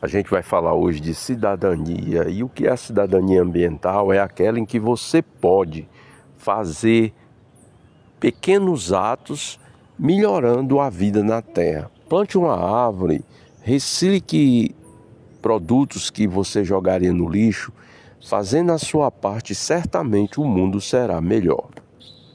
A gente vai falar hoje de cidadania e o que é a cidadania ambiental é aquela em que você pode fazer pequenos atos melhorando a vida na terra. Plante uma árvore, recicle produtos que você jogaria no lixo, fazendo a sua parte, certamente o mundo será melhor.